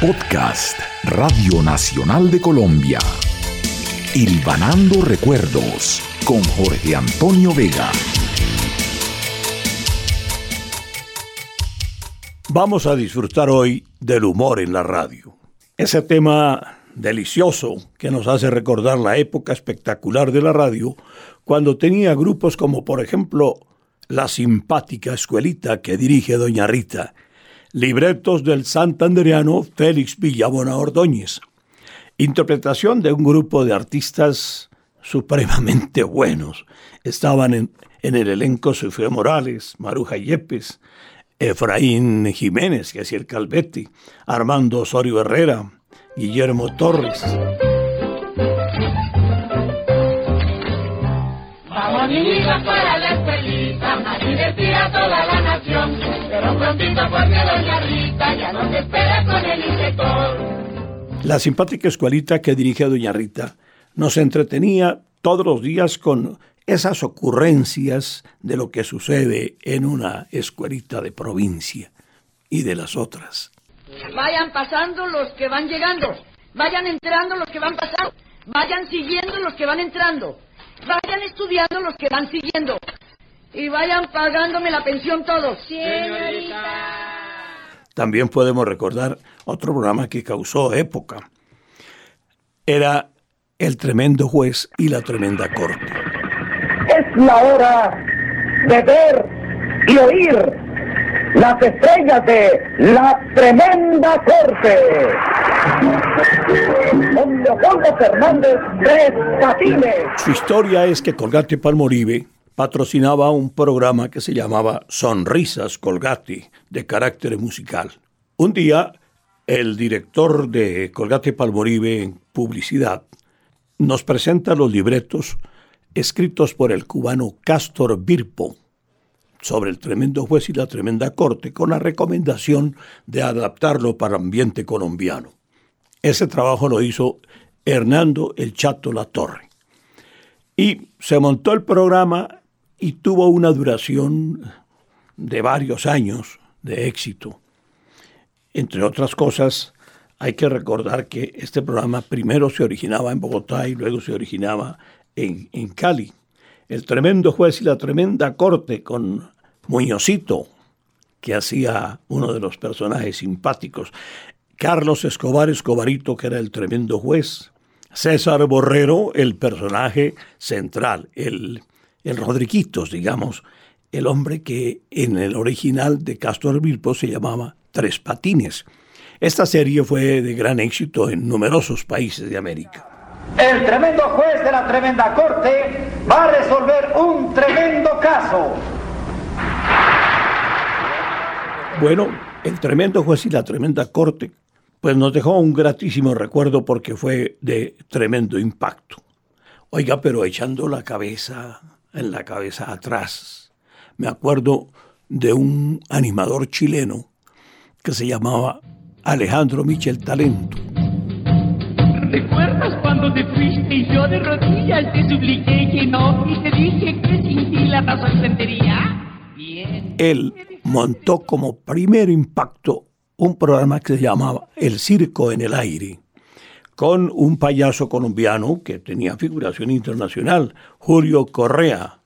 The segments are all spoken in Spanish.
Podcast Radio Nacional de Colombia. Ilvanando Recuerdos con Jorge Antonio Vega. Vamos a disfrutar hoy del humor en la radio. Ese tema delicioso que nos hace recordar la época espectacular de la radio cuando tenía grupos como por ejemplo la simpática escuelita que dirige doña Rita libretos del santanderiano Félix Villabona Ordóñez, interpretación de un grupo de artistas supremamente buenos. Estaban en, el elenco Sofía Morales, Maruja Yepes, Efraín Jiménez, que hacía el Calvetti, Armando Osorio Herrera, Guillermo Torres. Vamos para La simpática escuelita que dirige a doña Rita nos entretenía todos los días con esas ocurrencias de lo que sucede en una escuelita de provincia y de las otras. Vayan pasando los que van llegando, vayan entrando los que van pasando, vayan siguiendo los que van entrando, vayan estudiando los que van siguiendo, y vayan pagándome la pensión todos. Señorita. También podemos recordar otro programa que causó época. Era El tremendo juez y la tremenda corte. Es la hora de ver y oír las estrellas de la tremenda corte. Con Leopoldo Fernández Tres Patines. Su historia es que Colgate Palmoribe patrocinaba un programa que se llamaba Sonrisas Colgate, de carácter musical. Un día, el director de Colgate Palmoribe en publicidad nos presenta los libretos escritos por el cubano Castor Birpo sobre el tremendo juez y la tremenda corte, con la recomendación de adaptarlo para ambiente colombiano. Ese trabajo lo hizo Hernando El Chato La Torre. Y se montó el programa y tuvo una duración de varios años de éxito. Entre otras cosas, hay que recordar que este programa primero se originaba en Bogotá y luego se originaba en, en Cali. El tremendo juez y la tremenda corte con Muñozito, que hacía uno de los personajes simpáticos, Carlos Escobar Escobarito, que era el tremendo juez, César Borrero, el personaje central, el el Rodriquitos, digamos, el hombre que en el original de Castor Bilbo se llamaba Tres Patines. Esta serie fue de gran éxito en numerosos países de América. El tremendo juez de la tremenda corte va a resolver un tremendo caso. Bueno, el tremendo juez y la tremenda corte, pues nos dejó un gratísimo recuerdo porque fue de tremendo impacto. Oiga, pero echando la cabeza en la cabeza atrás. Me acuerdo de un animador chileno que se llamaba Alejandro Michel Talento. ¿Recuerdas cuando te fuiste y yo de rodillas te supliqué que no y te dije que sin ti la razón entendería? Bien. Él montó como primer impacto un programa que se llamaba El Circo en el Aire, con un payaso colombiano que tenía figuración internacional, Julio Correa.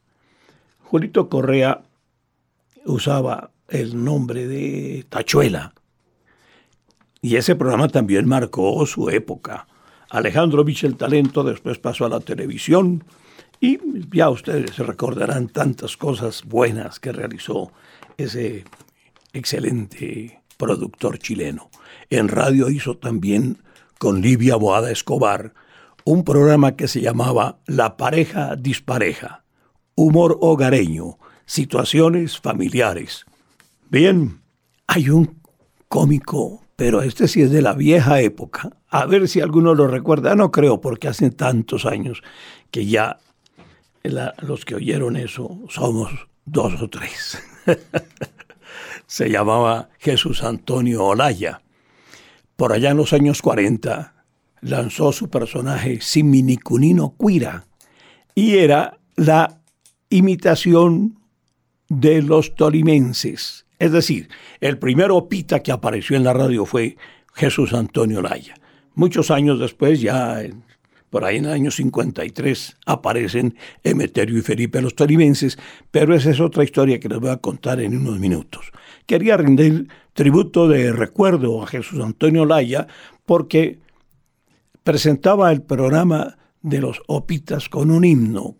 Julito Correa usaba el nombre de Tachuela. Y ese programa también marcó su época. Alejandro Michel Talento después pasó a la televisión y ya ustedes se recordarán tantas cosas buenas que realizó ese excelente productor chileno. En radio hizo también con Livia Boada Escobar, un programa que se llamaba La pareja dispareja, humor hogareño, situaciones familiares. Bien, hay un cómico, pero este sí es de la vieja época. A ver si alguno lo recuerda. No creo, porque hace tantos años que ya los que oyeron eso somos dos o tres. se llamaba Jesús Antonio Olaya por allá en los años 40, lanzó su personaje Siminicunino Cuira y era la imitación de los tolimenses. Es decir, el primer opita que apareció en la radio fue Jesús Antonio Laya. Muchos años después, ya por ahí en el año 53, aparecen Emeterio y Felipe los tolimenses, pero esa es otra historia que les voy a contar en unos minutos. Quería rendir tributo de recuerdo a Jesús Antonio Laya porque presentaba el programa de los Opitas con un himno.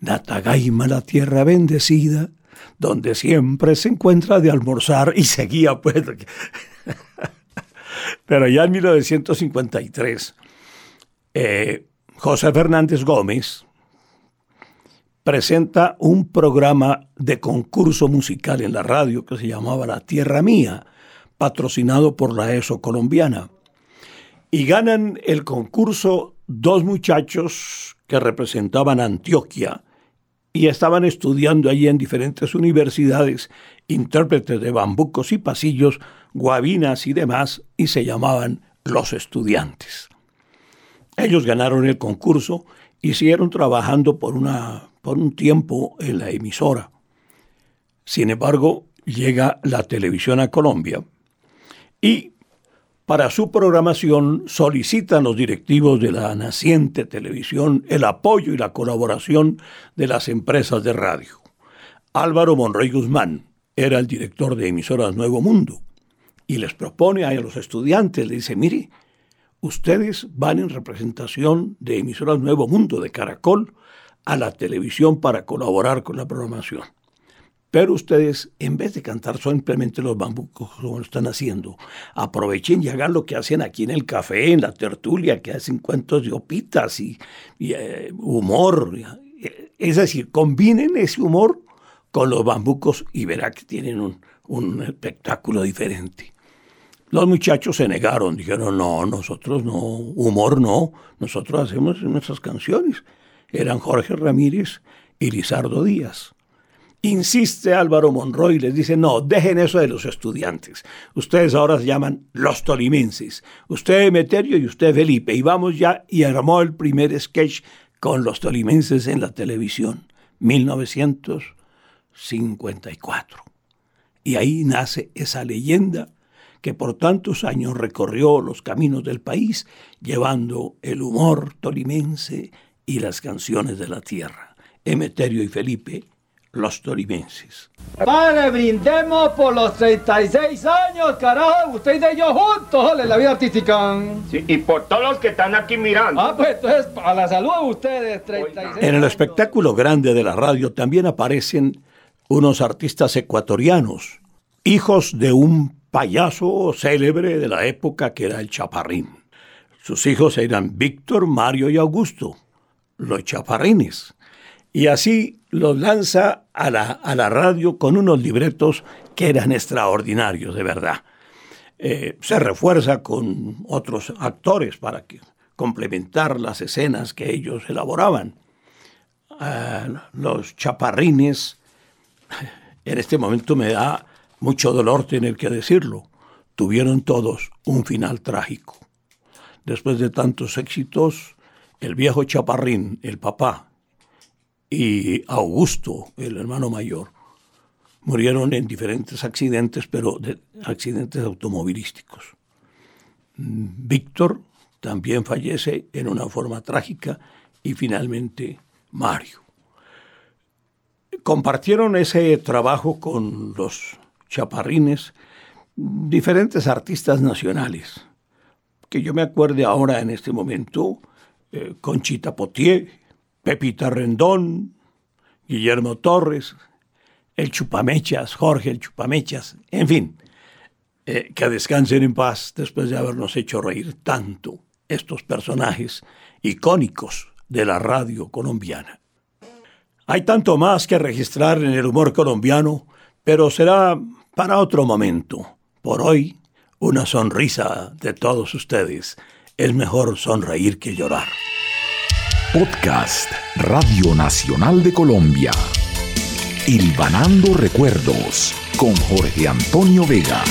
Natagaima, la tierra bendecida, donde siempre se encuentra de almorzar y seguía pues. Pero ya en 1953, eh, José Fernández Gómez presenta un programa de concurso musical en la radio que se llamaba La Tierra Mía, patrocinado por la ESO colombiana. Y ganan el concurso dos muchachos que representaban Antioquia y estaban estudiando allí en diferentes universidades intérpretes de bambucos y pasillos, guabinas y demás, y se llamaban los estudiantes. Ellos ganaron el concurso y siguieron trabajando por, una, por un tiempo en la emisora. Sin embargo, llega la televisión a Colombia y para su programación solicitan los directivos de la naciente televisión el apoyo y la colaboración de las empresas de radio. Álvaro Monroy Guzmán era el director de emisoras Nuevo Mundo y les propone a los estudiantes, le dice, mire, ustedes van en representación de emisoras Nuevo Mundo de Caracol a la televisión para colaborar con la programación. Pero ustedes, en vez de cantar simplemente los bambucos como lo están haciendo, aprovechen y hagan lo que hacen aquí en el café, en la tertulia, que hacen cuentos de opitas y, eh, humor. Es decir, combinen ese humor con los bambucos y verá que tienen un, un espectáculo diferente. Los muchachos se negaron, dijeron, no, nosotros no, humor no, nosotros hacemos nuestras canciones. Eran Jorge Ramírez y Lizardo Díaz. Insiste Álvaro Monroy les dice, no, dejen eso de los estudiantes. Ustedes ahora se llaman los tolimenses. Usted Emeterio y usted Felipe. Y vamos ya, y armó el primer sketch con los tolimenses en la televisión, 1954. Y ahí nace esa leyenda que por tantos años recorrió los caminos del país, llevando el humor tolimense y las canciones de la tierra. Emeterio y Felipe los torimenses. Vale, brindemos por los 36 años, carajo. Usted y yo juntos, en la vida artística. Sí, y por todos los que están aquí mirando. Ah, pues entonces, a la salud de ustedes, 36 En el espectáculo grande de la radio también aparecen unos artistas ecuatorianos, hijos de un payaso célebre de la época que era el Chaparrín. Sus hijos eran Víctor, Mario y Augusto, los Chaparrines. Y así los lanza a la, a la radio con unos libretos que eran extraordinarios, de verdad. Eh, se refuerza con otros actores para que, complementar las escenas que ellos elaboraban. Ah, los chaparrines, en este momento me da mucho dolor tener que decirlo, tuvieron todos un final trágico. Después de tantos éxitos, el viejo chaparrín, el papá, y Augusto, el hermano mayor, murieron en diferentes accidentes, pero de accidentes automovilísticos. Víctor también fallece en una forma trágica y finalmente Mario. Compartieron ese trabajo con los chaparrines diferentes artistas nacionales, que yo me acuerde ahora en este momento, eh, Conchita Potier, Pepita Rendón, Guillermo Torres, el Chupamechas, Jorge el Chupamechas, en fin, eh, que descansen en paz después de habernos hecho reír tanto estos personajes icónicos de la radio colombiana. Hay tanto más que registrar en el humor colombiano, pero será para otro momento. Por hoy, una sonrisa de todos ustedes. Es mejor sonreír que llorar. Podcast Radio Nacional de Colombia. Ilvanando Recuerdos con Jorge Antonio Vega.